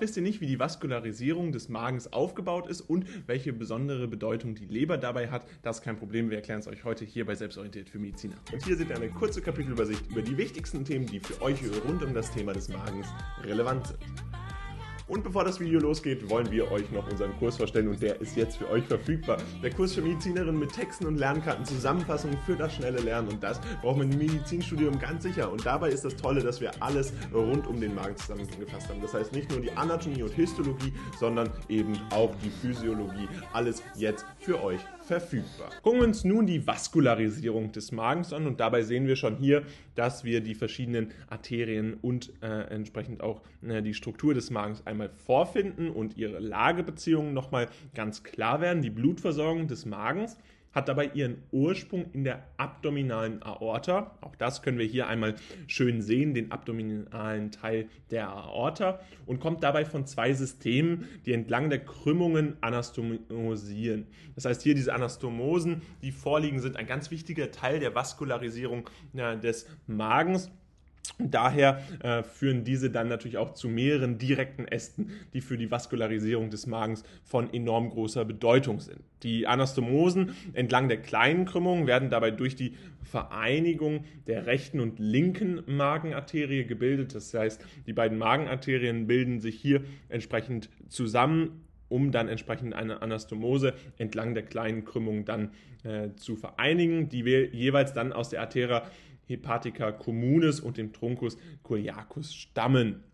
Wisst ihr nicht, wie die Vaskularisierung des Magens aufgebaut ist und welche besondere Bedeutung die Leber dabei hat. Das ist kein Problem, wir erklären es euch heute hier bei Selbstorientiert für Mediziner. Und hier seht ihr eine kurze Kapitelübersicht über die wichtigsten Themen, die für euch rund um das Thema des Magens relevant sind. Und bevor das Video losgeht, wollen wir euch noch unseren Kurs vorstellen und der ist jetzt für euch verfügbar. Der Kurs für Medizinerinnen mit Texten und Lernkarten, Zusammenfassungen für das schnelle Lernen und das braucht man im Medizinstudium ganz sicher. Und dabei ist das Tolle, dass wir alles rund um den Magen zusammengefasst haben. Das heißt nicht nur die Anatomie und Histologie, sondern eben auch die Physiologie. Alles jetzt für euch verfügbar. Gucken wir uns nun die Vaskularisierung des Magens an und dabei sehen wir schon hier, dass wir die verschiedenen Arterien und äh, entsprechend auch äh, die Struktur des Magens einmal vorfinden und ihre Lagebeziehungen nochmal ganz klar werden. Die Blutversorgung des Magens hat dabei ihren Ursprung in der abdominalen Aorta. Auch das können wir hier einmal schön sehen, den abdominalen Teil der Aorta und kommt dabei von zwei Systemen, die entlang der Krümmungen anastomosieren. Das heißt, hier diese Anastomosen, die vorliegen, sind ein ganz wichtiger Teil der Vaskularisierung ja, des Magens Daher äh, führen diese dann natürlich auch zu mehreren direkten Ästen, die für die Vaskularisierung des Magens von enorm großer Bedeutung sind. Die Anastomosen entlang der kleinen Krümmung werden dabei durch die Vereinigung der rechten und linken Magenarterie gebildet. Das heißt, die beiden Magenarterien bilden sich hier entsprechend zusammen um dann entsprechend eine Anastomose entlang der kleinen Krümmung dann äh, zu vereinigen, die wir jeweils dann aus der Arteria Hepatica communis und dem Truncus curiacus stammen.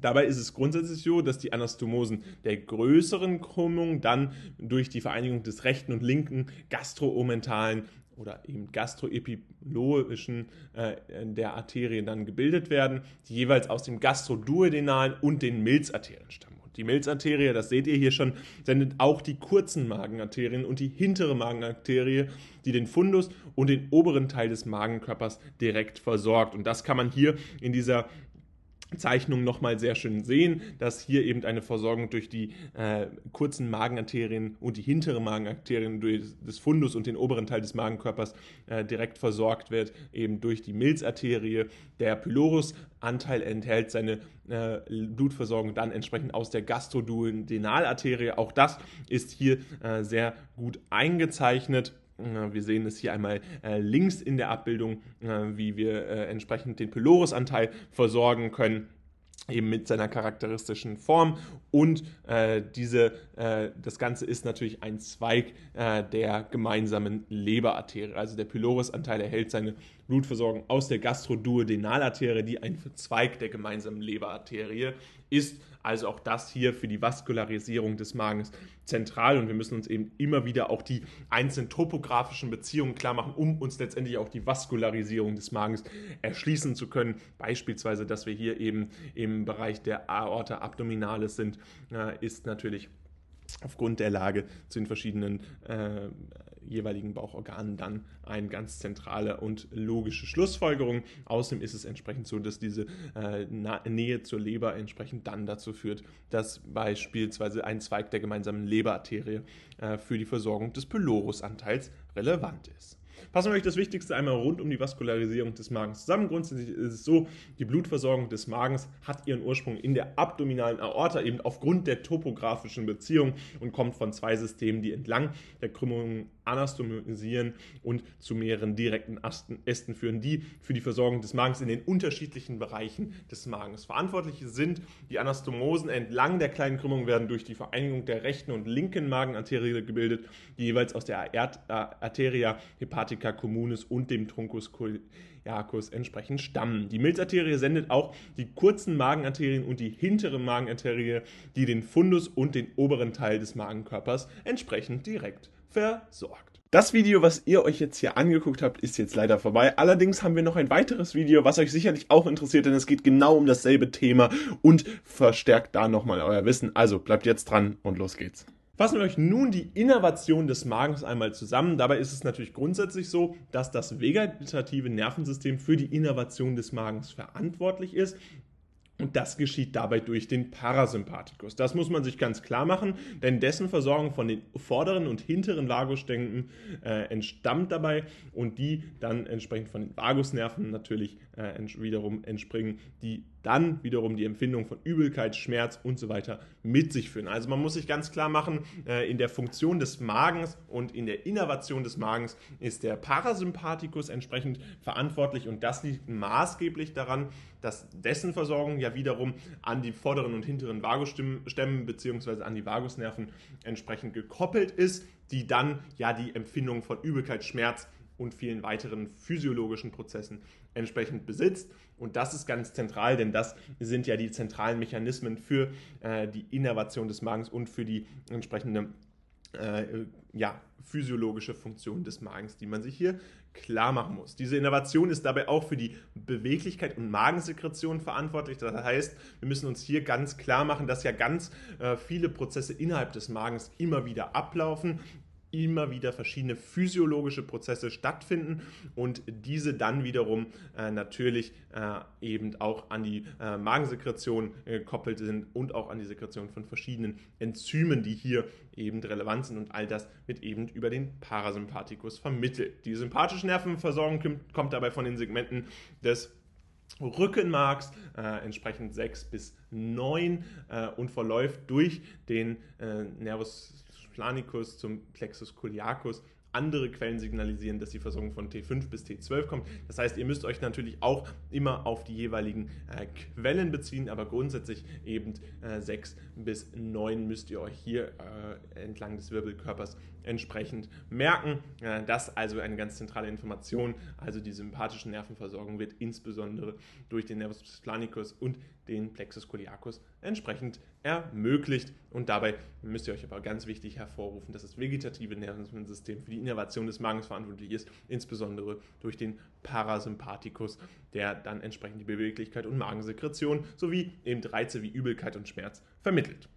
Dabei ist es grundsätzlich so, dass die Anastomosen der größeren Krümmung dann durch die Vereinigung des rechten und linken gastroomentalen oder eben gastroepilogischen äh, der Arterien dann gebildet werden, die jeweils aus dem gastroduodenalen und den Milzarterien stammen. Die Milzarterie, das seht ihr hier schon, sendet auch die kurzen Magenarterien und die hintere Magenarterie, die den Fundus und den oberen Teil des Magenkörpers direkt versorgt. Und das kann man hier in dieser Zeichnung nochmal sehr schön sehen, dass hier eben eine Versorgung durch die äh, kurzen Magenarterien und die hintere Magenarterien des Fundus und den oberen Teil des Magenkörpers äh, direkt versorgt wird, eben durch die Milzarterie. Der Pylorus-Anteil enthält seine äh, Blutversorgung dann entsprechend aus der Gastroduodenalarterie. Auch das ist hier äh, sehr gut eingezeichnet. Wir sehen es hier einmal äh, links in der Abbildung, äh, wie wir äh, entsprechend den Pylorus-Anteil versorgen können eben mit seiner charakteristischen Form und äh, diese, äh, das Ganze ist natürlich ein Zweig äh, der gemeinsamen Leberarterie. Also der Pylorus-Anteil erhält seine Blutversorgung aus der Gastroduodenalarterie, die ein Zweig der gemeinsamen Leberarterie ist. Also auch das hier für die Vaskularisierung des Magens zentral und wir müssen uns eben immer wieder auch die einzelnen topografischen Beziehungen klar machen, um uns letztendlich auch die Vaskularisierung des Magens erschließen zu können. Beispielsweise, dass wir hier eben im Bereich der Aorta abdominalis sind, äh, ist natürlich aufgrund der Lage zu den verschiedenen äh, jeweiligen Bauchorganen dann eine ganz zentrale und logische Schlussfolgerung. Außerdem ist es entsprechend so, dass diese äh, Nähe zur Leber entsprechend dann dazu führt, dass beispielsweise ein Zweig der gemeinsamen Leberarterie äh, für die Versorgung des Pylorusanteils relevant ist. Fassen wir euch das Wichtigste einmal rund um die Vaskularisierung des Magens zusammen. Grundsätzlich ist es so, die Blutversorgung des Magens hat ihren Ursprung in der abdominalen Aorta, eben aufgrund der topografischen Beziehung und kommt von zwei Systemen, die entlang der Krümmungen anastomisieren und zu mehreren direkten Ästen führen, die für die Versorgung des Magens in den unterschiedlichen Bereichen des Magens verantwortlich sind. Die Anastomosen entlang der kleinen Krümmung werden durch die Vereinigung der rechten und linken Magenarterie gebildet, die jeweils aus der Arteria hepatica communis und dem Truncus coliacus entsprechend stammen. Die Milzarterie sendet auch die kurzen Magenarterien und die hintere Magenarterie, die den Fundus und den oberen Teil des Magenkörpers entsprechend direkt versorgt. Das Video, was ihr euch jetzt hier angeguckt habt, ist jetzt leider vorbei. Allerdings haben wir noch ein weiteres Video, was euch sicherlich auch interessiert, denn es geht genau um dasselbe Thema und verstärkt da nochmal euer Wissen. Also bleibt jetzt dran und los geht's. Fassen wir euch nun die Innervation des Magens einmal zusammen. Dabei ist es natürlich grundsätzlich so, dass das vegetative Nervensystem für die Innervation des Magens verantwortlich ist. Und das geschieht dabei durch den Parasympathikus. Das muss man sich ganz klar machen, denn dessen Versorgung von den vorderen und hinteren Vagusständen äh, entstammt dabei und die dann entsprechend von den Vagusnerven natürlich äh, wiederum entspringen, die dann wiederum die Empfindung von Übelkeit, Schmerz und so weiter mit sich führen. Also man muss sich ganz klar machen, äh, in der Funktion des Magens und in der Innervation des Magens ist der Parasympathikus entsprechend verantwortlich und das liegt maßgeblich daran, dass dessen Versorgung ja wiederum an die vorderen und hinteren Vagusstämmen bzw. an die Vagusnerven entsprechend gekoppelt ist, die dann ja die Empfindung von Übelkeit, Schmerz und vielen weiteren physiologischen Prozessen entsprechend besitzt. Und das ist ganz zentral, denn das sind ja die zentralen Mechanismen für äh, die Innervation des Magens und für die entsprechende äh, ja, physiologische Funktion des Magens, die man sich hier klar machen muss. Diese Innovation ist dabei auch für die Beweglichkeit und Magensekretion verantwortlich. Das heißt, wir müssen uns hier ganz klar machen, dass ja ganz äh, viele Prozesse innerhalb des Magens immer wieder ablaufen immer wieder verschiedene physiologische Prozesse stattfinden und diese dann wiederum äh, natürlich äh, eben auch an die äh, Magensekretion äh, gekoppelt sind und auch an die Sekretion von verschiedenen Enzymen, die hier eben relevant sind und all das wird eben über den Parasympathikus vermittelt. Die sympathische Nervenversorgung kommt dabei von den Segmenten des Rückenmarks, äh, entsprechend 6 bis 9 äh, und verläuft durch den äh, Nervus planicus zum Plexus coliacus andere Quellen signalisieren, dass die Versorgung von T5 bis T12 kommt. Das heißt, ihr müsst euch natürlich auch immer auf die jeweiligen äh, Quellen beziehen, aber grundsätzlich eben äh, 6 bis 9 müsst ihr euch hier äh, entlang des Wirbelkörpers entsprechend merken. Äh, das also eine ganz zentrale Information. Also die sympathische Nervenversorgung wird insbesondere durch den Nervus planicus und den Plexus coliacus entsprechend ermöglicht. Und dabei müsst ihr euch aber ganz wichtig hervorrufen, dass das vegetative Nervensystem für die Innervation des Magens verantwortlich ist, insbesondere durch den Parasympathikus, der dann entsprechend die Beweglichkeit und Magensekretion sowie eben Reize wie Übelkeit und Schmerz vermittelt.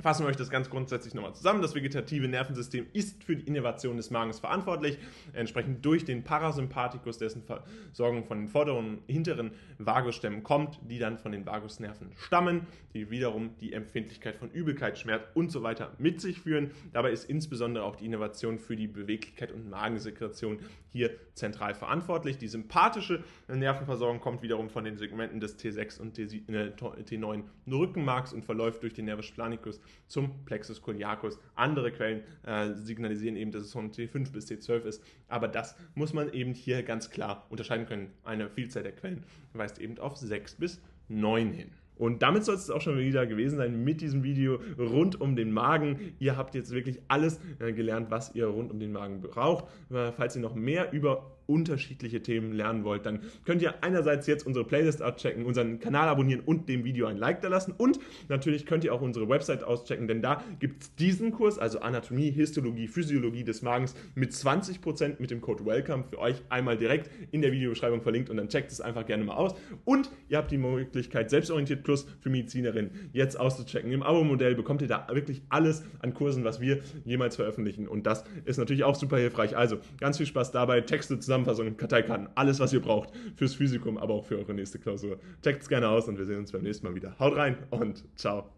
Fassen wir euch das ganz grundsätzlich nochmal zusammen. Das vegetative Nervensystem ist für die Innervation des Magens verantwortlich, entsprechend durch den Parasympathikus, dessen Versorgung von den vorderen und hinteren Vagusstämmen kommt, die dann von den Vagusnerven stammen, die wiederum die Empfindlichkeit von Übelkeit, Schmerz und so weiter mit sich führen. Dabei ist insbesondere auch die Innervation für die Beweglichkeit und Magensekretion hier zentral verantwortlich. Die sympathische Nervenversorgung kommt wiederum von den Segmenten des T6 und T9 äh, Rückenmarks und verläuft durch den Nervus planicus zum Plexus coliacus. Andere Quellen äh, signalisieren eben, dass es von T5 bis T12 ist, aber das muss man eben hier ganz klar unterscheiden können. Eine Vielzahl der Quellen weist eben auf 6 bis 9 hin. Und damit soll es auch schon wieder gewesen sein mit diesem Video rund um den Magen. Ihr habt jetzt wirklich alles äh, gelernt, was ihr rund um den Magen braucht. Äh, falls ihr noch mehr über unterschiedliche Themen lernen wollt, dann könnt ihr einerseits jetzt unsere Playlist auschecken, unseren Kanal abonnieren und dem Video ein Like da lassen. Und natürlich könnt ihr auch unsere Website auschecken, denn da gibt es diesen Kurs, also Anatomie, Histologie, Physiologie des Magens mit 20% mit dem Code WELCOME für euch einmal direkt in der Videobeschreibung verlinkt und dann checkt es einfach gerne mal aus. Und ihr habt die Möglichkeit, Selbstorientiert Plus für Medizinerinnen jetzt auszuchecken. Im Abo-Modell bekommt ihr da wirklich alles an Kursen, was wir jemals veröffentlichen. Und das ist natürlich auch super hilfreich. Also ganz viel Spaß dabei. Texte zusammen Zusammenfassung, Karteikarten, alles, was ihr braucht fürs Physikum, aber auch für eure nächste Klausur. Checkt es gerne aus und wir sehen uns beim nächsten Mal wieder. Haut rein und ciao.